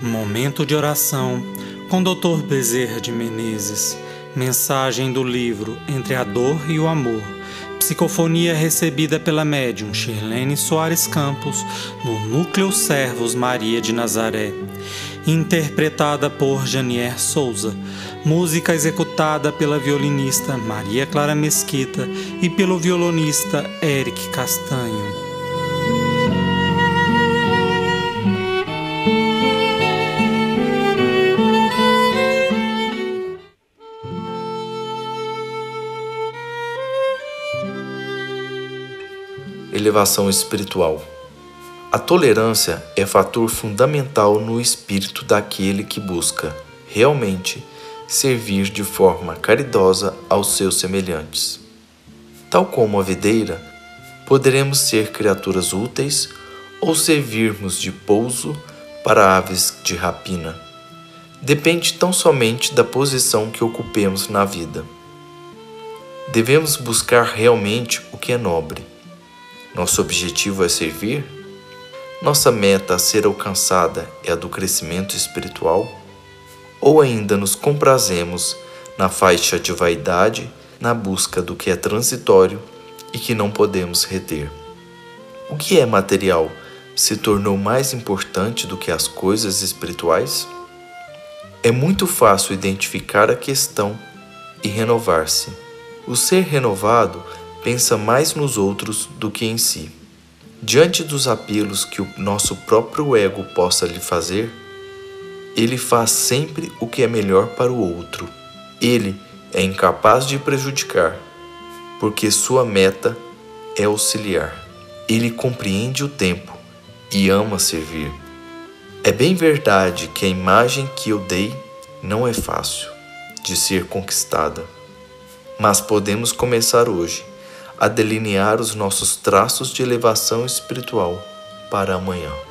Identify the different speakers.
Speaker 1: Momento de oração com Dr. Bezerra de Menezes. Mensagem do livro Entre a Dor e o Amor. Psicofonia recebida pela médium Shirlene Soares Campos no Núcleo Servos Maria de Nazaré. Interpretada por Janier Souza. Música executada pela violinista Maria Clara Mesquita e pelo violonista Eric Castanho.
Speaker 2: elevação espiritual. A tolerância é fator fundamental no espírito daquele que busca, realmente, servir de forma caridosa aos seus semelhantes. Tal como a videira, poderemos ser criaturas úteis ou servirmos de pouso para aves de rapina. Depende tão somente da posição que ocupemos na vida. Devemos buscar realmente o que é nobre nosso objetivo é servir? Nossa meta a ser alcançada é a do crescimento espiritual? Ou ainda nos comprazemos na faixa de vaidade, na busca do que é transitório e que não podemos reter? O que é material se tornou mais importante do que as coisas espirituais? É muito fácil identificar a questão e renovar-se. O ser renovado pensa mais nos outros do que em si. Diante dos apelos que o nosso próprio ego possa lhe fazer, ele faz sempre o que é melhor para o outro. Ele é incapaz de prejudicar, porque sua meta é auxiliar. Ele compreende o tempo e ama servir. É bem verdade que a imagem que eu dei não é fácil de ser conquistada, mas podemos começar hoje a delinear os nossos traços de elevação espiritual para amanhã.